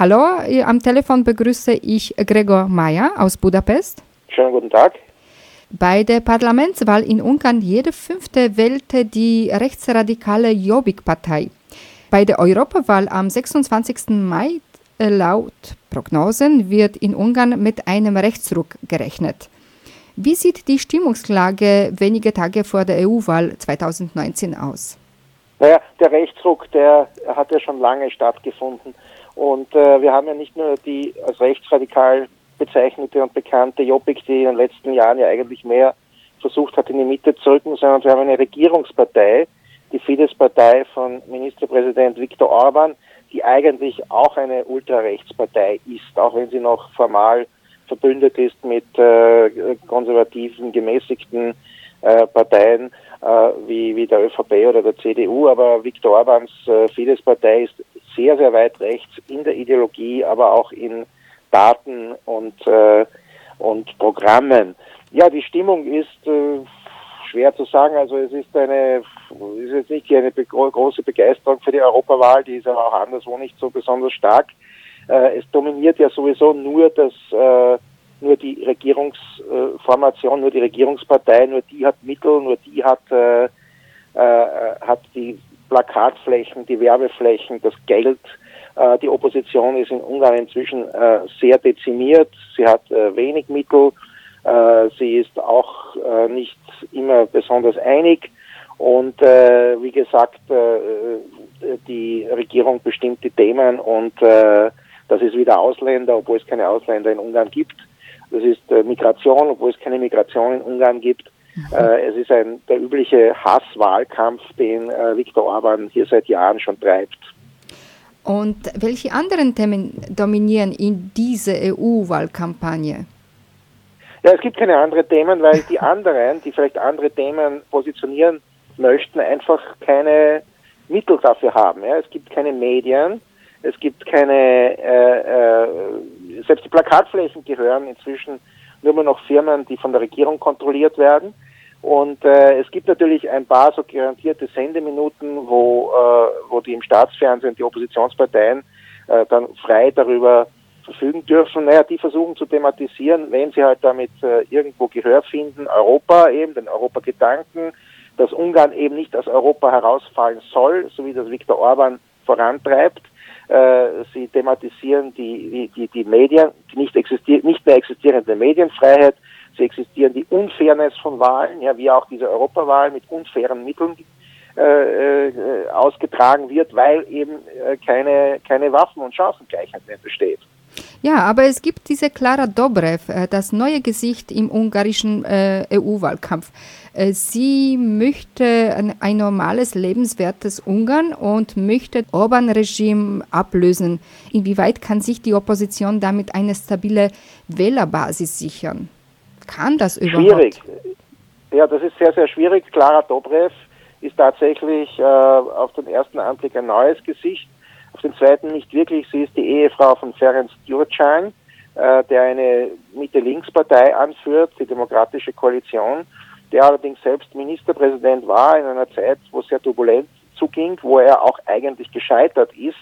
Hallo, am Telefon begrüße ich Gregor Mayer aus Budapest. Schönen guten Tag. Bei der Parlamentswahl in Ungarn jede fünfte wählte die rechtsradikale Jobbik-Partei. Bei der Europawahl am 26. Mai äh, laut Prognosen wird in Ungarn mit einem Rechtsruck gerechnet. Wie sieht die Stimmungslage wenige Tage vor der EU-Wahl 2019 aus? Naja, der Rechtsruck, der hat ja schon lange stattgefunden. Und äh, wir haben ja nicht nur die als rechtsradikal bezeichnete und bekannte Jobbik, die in den letzten Jahren ja eigentlich mehr versucht hat, in die Mitte zu rücken, sondern wir haben eine Regierungspartei, die Fidesz-Partei von Ministerpräsident Viktor Orban, die eigentlich auch eine Ultrarechtspartei ist, auch wenn sie noch formal verbündet ist mit äh, konservativen, gemäßigten äh, Parteien äh, wie, wie der ÖVP oder der CDU. Aber Viktor Orbans äh, Fidesz-Partei ist sehr, sehr weit rechts in der Ideologie, aber auch in Daten und, äh, und Programmen. Ja, die Stimmung ist äh, schwer zu sagen. Also es ist eine, ist jetzt nicht eine große Begeisterung für die Europawahl, die ist aber auch anderswo nicht so besonders stark. Äh, es dominiert ja sowieso nur das, äh, nur die Regierungsformation, nur die Regierungspartei, nur die hat Mittel, nur die hat, äh, äh, hat die Plakatflächen, die Werbeflächen, das Geld. Äh, die Opposition ist in Ungarn inzwischen äh, sehr dezimiert. Sie hat äh, wenig Mittel. Sie ist auch nicht immer besonders einig. Und wie gesagt, die Regierung bestimmt die Themen und das ist wieder Ausländer, obwohl es keine Ausländer in Ungarn gibt. Das ist Migration, obwohl es keine Migration in Ungarn gibt. Äh, es ist ein, der übliche Hasswahlkampf, den äh, Viktor Orban hier seit Jahren schon treibt. Und welche anderen Themen dominieren in dieser EU-Wahlkampagne? Ja, es gibt keine anderen Themen, weil die anderen, die vielleicht andere Themen positionieren möchten, einfach keine Mittel dafür haben. Ja. Es gibt keine Medien, es gibt keine, äh, äh, selbst die Plakatflächen gehören inzwischen nur mehr noch Firmen, die von der Regierung kontrolliert werden. Und äh, es gibt natürlich ein paar so garantierte Sendeminuten, wo, äh, wo die im Staatsfernsehen die Oppositionsparteien äh, dann frei darüber verfügen dürfen. Naja, die versuchen zu thematisieren, wenn sie halt damit äh, irgendwo Gehör finden, Europa eben, den Europagedanken, dass Ungarn eben nicht aus Europa herausfallen soll, so wie das Viktor Orban vorantreibt. Äh, sie thematisieren die, die, die, die Medien, die nicht, existier nicht mehr existierende Medienfreiheit, Sie existieren die Unfairness von Wahlen, ja, wie auch diese Europawahl mit unfairen Mitteln äh, äh, ausgetragen wird, weil eben äh, keine, keine Waffen- und Chancengleichheit mehr besteht. Ja, aber es gibt diese Klara Dobrev, äh, das neue Gesicht im ungarischen äh, EU-Wahlkampf. Sie möchte ein, ein, normales, lebenswertes Ungarn und möchte Orban-Regime ablösen. Inwieweit kann sich die Opposition damit eine stabile Wählerbasis sichern? Kann das überhaupt? Schwierig. Ja, das ist sehr, sehr schwierig. Clara Dobrev ist tatsächlich äh, auf den ersten Anblick ein neues Gesicht, auf den zweiten nicht wirklich. Sie ist die Ehefrau von Ferenc Gyurcsány, äh, der eine Mitte-Links-Partei anführt, die Demokratische Koalition, der allerdings selbst Ministerpräsident war in einer Zeit, wo es sehr turbulent zuging, wo er auch eigentlich gescheitert ist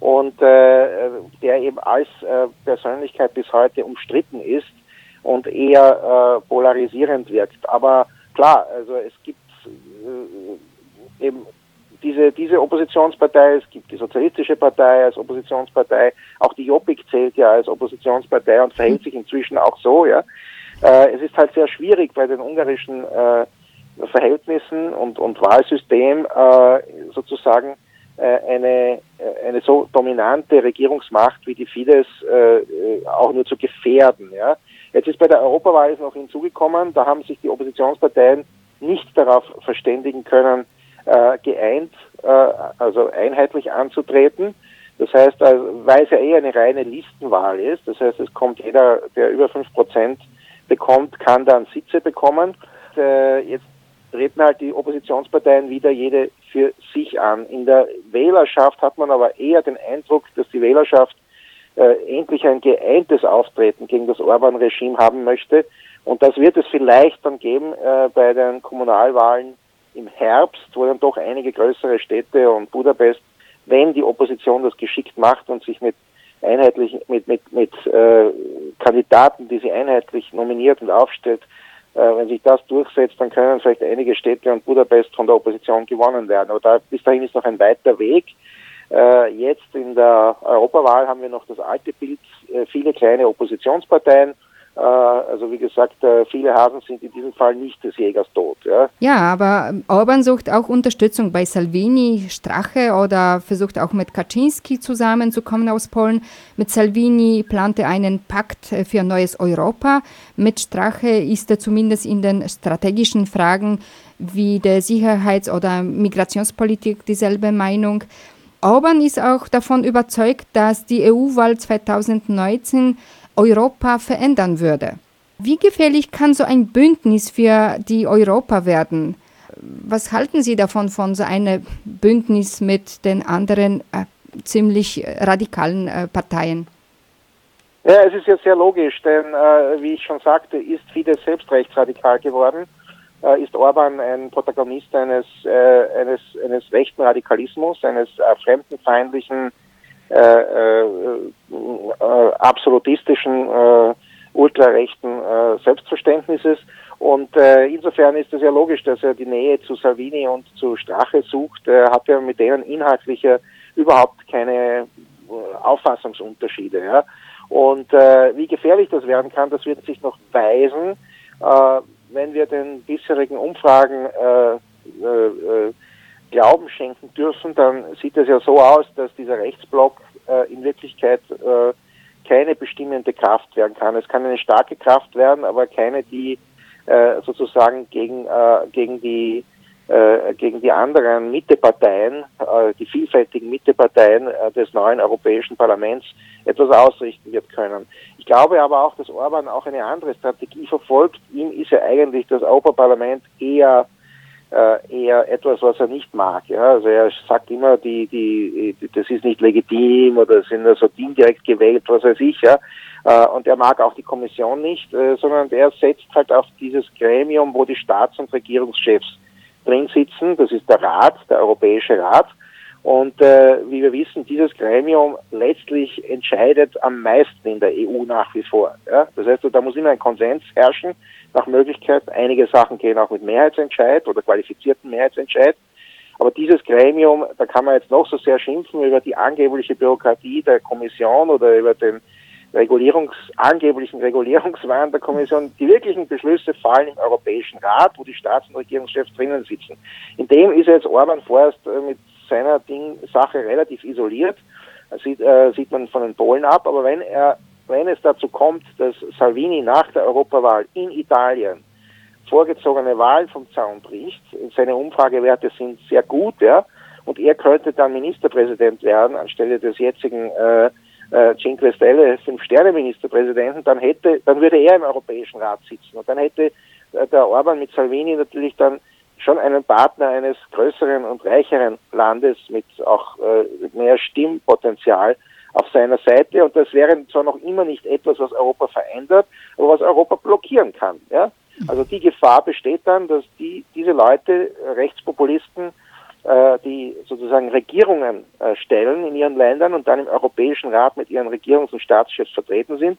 und äh, der eben als äh, Persönlichkeit bis heute umstritten ist und eher äh, polarisierend wirkt. Aber klar, also es gibt äh, eben diese, diese Oppositionspartei, es gibt die Sozialistische Partei als Oppositionspartei, auch die Jobbik zählt ja als Oppositionspartei und verhält sich inzwischen auch so, ja. Äh, es ist halt sehr schwierig bei den ungarischen äh, Verhältnissen und, und Wahlsystem äh, sozusagen äh, eine, äh, eine so dominante Regierungsmacht wie die Fidesz äh, auch nur zu gefährden. Ja? Jetzt ist bei der Europawahl noch hinzugekommen, da haben sich die Oppositionsparteien nicht darauf verständigen können, äh, geeint, äh, also einheitlich anzutreten. Das heißt, also, weil es ja eher eine reine Listenwahl ist, das heißt, es kommt jeder, der über fünf Prozent bekommt, kann dann Sitze bekommen. Äh, jetzt treten halt die Oppositionsparteien wieder jede für sich an. In der Wählerschaft hat man aber eher den Eindruck, dass die Wählerschaft äh, endlich ein geeintes Auftreten gegen das Orban-Regime haben möchte. Und das wird es vielleicht dann geben äh, bei den Kommunalwahlen im Herbst, wo dann doch einige größere Städte und Budapest, wenn die Opposition das geschickt macht und sich mit einheitlich mit, mit, mit äh, Kandidaten, die sie einheitlich nominiert und aufstellt, äh, wenn sich das durchsetzt, dann können vielleicht einige Städte und Budapest von der Opposition gewonnen werden. Aber da, bis dahin ist noch ein weiter Weg. Äh, jetzt in der Europawahl haben wir noch das alte Bild, äh, viele kleine Oppositionsparteien äh, also wie gesagt, viele Hasen sind in diesem Fall nicht des Jägers tot. Ja, ja aber Orban sucht auch Unterstützung bei Salvini, Strache oder versucht auch mit Kaczynski zusammenzukommen aus Polen. Mit Salvini plante einen Pakt für ein neues Europa. Mit Strache ist er zumindest in den strategischen Fragen wie der Sicherheits- oder Migrationspolitik dieselbe Meinung. Orban ist auch davon überzeugt, dass die EU-Wahl 2019 Europa verändern würde. Wie gefährlich kann so ein Bündnis für die Europa werden? Was halten Sie davon, von so einem Bündnis mit den anderen äh, ziemlich radikalen äh, Parteien? Ja, es ist ja sehr logisch, denn äh, wie ich schon sagte, ist Fidesz selbst rechtsradikal geworden, äh, ist Orban ein Protagonist eines, äh, eines, eines rechten Radikalismus, eines äh, fremdenfeindlichen äh, äh, äh, absolutistischen, äh, ultrarechten äh, Selbstverständnisses. Und äh, insofern ist es ja logisch, dass er die Nähe zu Salvini und zu Strache sucht. Er hat ja mit denen inhaltlich überhaupt keine äh, Auffassungsunterschiede. Ja? Und äh, wie gefährlich das werden kann, das wird sich noch weisen, äh, wenn wir den bisherigen Umfragen äh, äh, Glauben schenken dürfen, dann sieht es ja so aus, dass dieser Rechtsblock äh, in Wirklichkeit äh, keine bestimmende Kraft werden kann. Es kann eine starke Kraft werden, aber keine, die äh, sozusagen gegen, äh, gegen die äh, gegen die anderen Mitteparteien, äh, die vielfältigen Mitteparteien äh, des neuen Europäischen Parlaments etwas ausrichten wird können. Ich glaube aber auch, dass Orban auch eine andere Strategie verfolgt. Ihm ist ja eigentlich das Europaparlament eher äh, eher etwas, was er nicht mag. Ja? Also er sagt immer, die, die, das ist nicht legitim oder sind nur so indirekt gewählt, was weiß ich. Ja? Äh, und er mag auch die Kommission nicht, äh, sondern er setzt halt auf dieses Gremium, wo die Staats- und Regierungschefs drin sitzen. Das ist der Rat, der Europäische Rat. Und äh, wie wir wissen, dieses Gremium letztlich entscheidet am meisten in der EU nach wie vor. Ja? Das heißt, da muss immer ein Konsens herrschen, nach Möglichkeit. Einige Sachen gehen auch mit Mehrheitsentscheid oder qualifizierten Mehrheitsentscheid. Aber dieses Gremium, da kann man jetzt noch so sehr schimpfen über die angebliche Bürokratie der Kommission oder über den Regulierungs, angeblichen Regulierungswahn der Kommission. Die wirklichen Beschlüsse fallen im Europäischen Rat, wo die Staats- und Regierungschefs drinnen sitzen. In dem ist jetzt Orban vorerst äh, mit seiner Ding, Sache relativ isoliert. Sieht, äh, sieht man von den Polen ab. Aber wenn er, wenn es dazu kommt, dass Salvini nach der Europawahl in Italien vorgezogene Wahlen vom Zaun bricht, seine Umfragewerte sind sehr gut, ja, und er könnte dann Ministerpräsident werden anstelle des jetzigen äh, äh, Cinque Stelle Fünf-Sterne-Ministerpräsidenten, dann hätte, dann würde er im Europäischen Rat sitzen und dann hätte äh, der Orban mit Salvini natürlich dann schon einen Partner eines größeren und reicheren Landes mit auch äh, mehr Stimmpotenzial auf seiner Seite. Und das wäre zwar noch immer nicht etwas, was Europa verändert, aber was Europa blockieren kann. Ja? Also die Gefahr besteht dann, dass die, diese Leute, Rechtspopulisten, äh, die sozusagen Regierungen äh, stellen in ihren Ländern und dann im Europäischen Rat mit ihren Regierungs- und Staatschefs vertreten sind,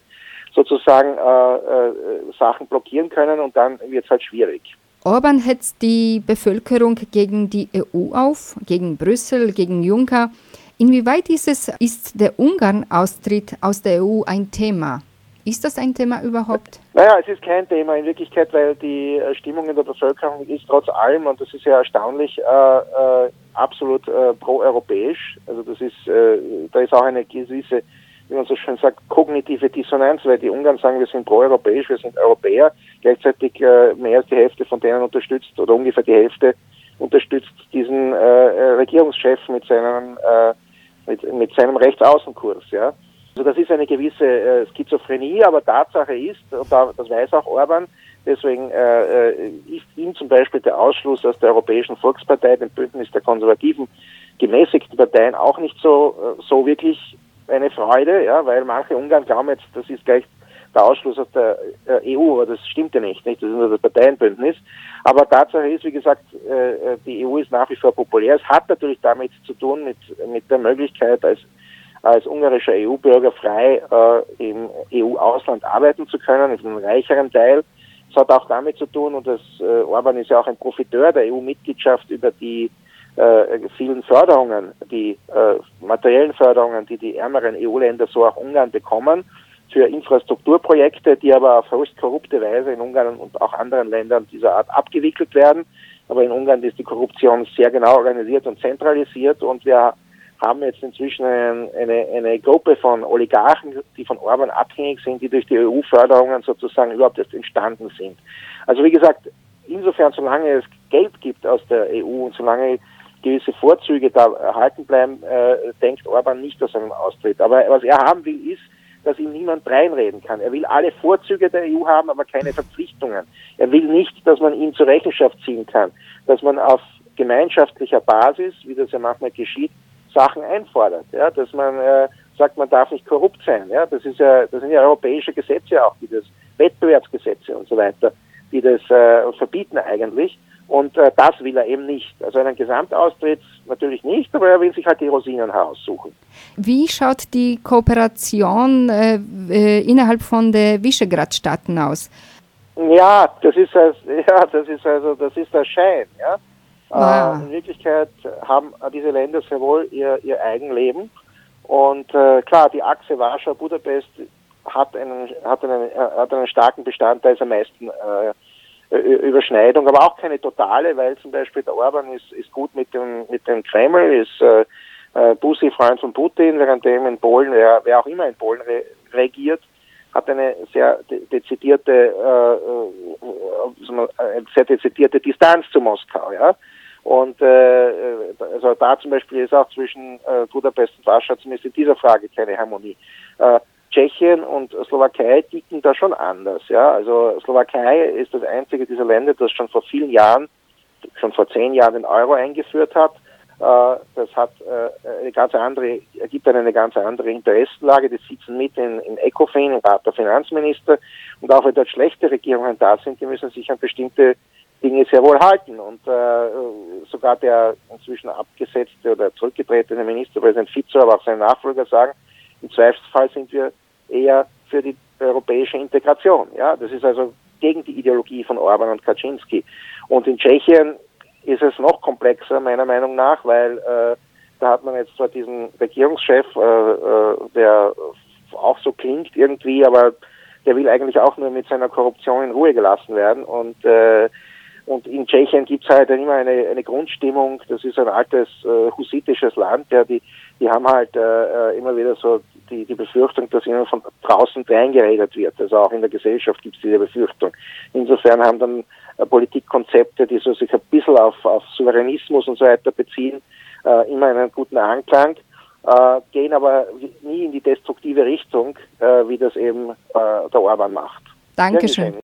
sozusagen äh, äh, Sachen blockieren können und dann wird es halt schwierig. Orban hetzt die Bevölkerung gegen die EU auf, gegen Brüssel, gegen Juncker. Inwieweit ist, es, ist der Ungarn-Austritt aus der EU ein Thema? Ist das ein Thema überhaupt? Naja, es ist kein Thema in Wirklichkeit, weil die äh, Stimmung in der Bevölkerung ist trotz allem, und das ist ja erstaunlich, äh, äh, absolut äh, pro-europäisch. Also das ist, äh, da ist auch eine gewisse wie man so schön sagt, kognitive Dissonanz, weil die Ungarn sagen, wir sind proeuropäisch, wir sind Europäer, gleichzeitig äh, mehr als die Hälfte von denen unterstützt oder ungefähr die Hälfte unterstützt diesen Regierungschef mit seinem mit, mit seinem Rechtsaußenkurs, ja. Also das ist eine gewisse äh, Schizophrenie, aber Tatsache ist, und das weiß auch Orban, deswegen äh, äh, ist ihm zum Beispiel der Ausschluss aus der Europäischen Volkspartei, dem Bündnis der konservativen, gemäßigten Parteien auch nicht so, äh, so wirklich eine Freude, ja, weil manche Ungarn glauben jetzt, das ist gleich der Ausschluss aus der äh, EU, aber das stimmt ja nicht, nicht? Das ist nur das Parteienbündnis. Aber Tatsache ist, wie gesagt, die EU ist nach wie vor populär. Es hat natürlich damit zu tun mit, mit der Möglichkeit, als als ungarischer EU-Bürger frei äh, im EU-Ausland arbeiten zu können, in einem reicheren Teil. Es hat auch damit zu tun, und das, äh, Orban ist ja auch ein Profiteur der EU-Mitgliedschaft über die äh, vielen Förderungen, die äh, materiellen Förderungen, die die ärmeren EU-Länder, so auch Ungarn bekommen, für Infrastrukturprojekte, die aber auf höchst korrupte Weise in Ungarn und auch anderen Ländern dieser Art abgewickelt werden. Aber in Ungarn ist die Korruption sehr genau organisiert und zentralisiert und wir haben jetzt inzwischen eine, eine, eine Gruppe von Oligarchen, die von Orban abhängig sind, die durch die EU-Förderungen sozusagen überhaupt erst entstanden sind. Also wie gesagt, insofern, solange es Geld gibt aus der EU und solange gewisse Vorzüge da erhalten bleiben, äh, denkt Orban nicht aus einem Austritt. Aber was er haben will, ist, dass ihm niemand reinreden kann. Er will alle Vorzüge der EU haben, aber keine Verpflichtungen. Er will nicht, dass man ihn zur Rechenschaft ziehen kann, dass man auf gemeinschaftlicher Basis, wie das ja manchmal geschieht, Sachen einfordert, ja, dass man äh, sagt, man darf nicht korrupt sein, ja, das ist ja, das sind ja europäische Gesetze auch, die das Wettbewerbsgesetze und so weiter, die das äh, verbieten eigentlich. Und äh, das will er eben nicht. Also einen Gesamtaustritt natürlich nicht, aber er will sich halt die Rosinen heraussuchen. Wie schaut die Kooperation äh, äh, innerhalb von der Visegrad-Staaten aus? Ja, das ist also, ja, das ist also, das ist der Schein, ja. Ah. Äh, in Wirklichkeit haben diese Länder sehr wohl ihr, ihr Eigenleben. Und äh, klar, die Achse Warschau-Budapest hat einen, hat, einen, äh, hat einen starken Bestandteil am meisten äh, Überschneidung, aber auch keine totale, weil zum Beispiel der Orban ist, ist gut mit dem, mit dem Kreml, ist äh, äh, Bussi Freund von Putin, währenddem in Polen, wer, wer auch immer in Polen re regiert, hat eine sehr dezidierte, äh, äh, sehr dezidierte Distanz zu Moskau, ja. Und äh, also da zum Beispiel ist auch zwischen äh, Budapest und Warschau zumindest in dieser Frage keine Harmonie. Äh, Tschechien und Slowakei ticken da schon anders. Ja, also Slowakei ist das einzige dieser Länder, das schon vor vielen Jahren, schon vor zehn Jahren den Euro eingeführt hat. Äh, das hat äh, eine ganz andere, ergibt eine ganz andere Interessenlage. Die sitzen mit in, in ECOFIN, im Rat der Finanzminister. Und auch wenn dort schlechte Regierungen da sind, die müssen sich an bestimmte Dinge sehr wohl halten. Und äh, sogar der inzwischen abgesetzte oder zurückgetretene Ministerpräsident Fico, aber auch sein Nachfolger sagen, im Zweifelsfall sind wir eher für die europäische Integration. Ja, das ist also gegen die Ideologie von Orban und Kaczynski. Und in Tschechien ist es noch komplexer, meiner Meinung nach, weil äh, da hat man jetzt zwar diesen Regierungschef, äh, äh, der auch so klingt irgendwie, aber der will eigentlich auch nur mit seiner Korruption in Ruhe gelassen werden. Und äh, und in Tschechien gibt es halt immer eine, eine Grundstimmung, das ist ein altes äh, husitisches Land, ja, die, die haben halt äh, äh immer wieder so die, die Befürchtung, dass ihnen von draußen reingeredet wird. Also auch in der Gesellschaft gibt es diese Befürchtung. Insofern haben dann äh, Politikkonzepte, die so sich ein bisschen auf, auf Souveränismus und so weiter beziehen, äh, immer einen guten Anklang, äh, gehen aber nie in die destruktive Richtung, äh, wie das eben äh, der Orban macht. Dankeschön.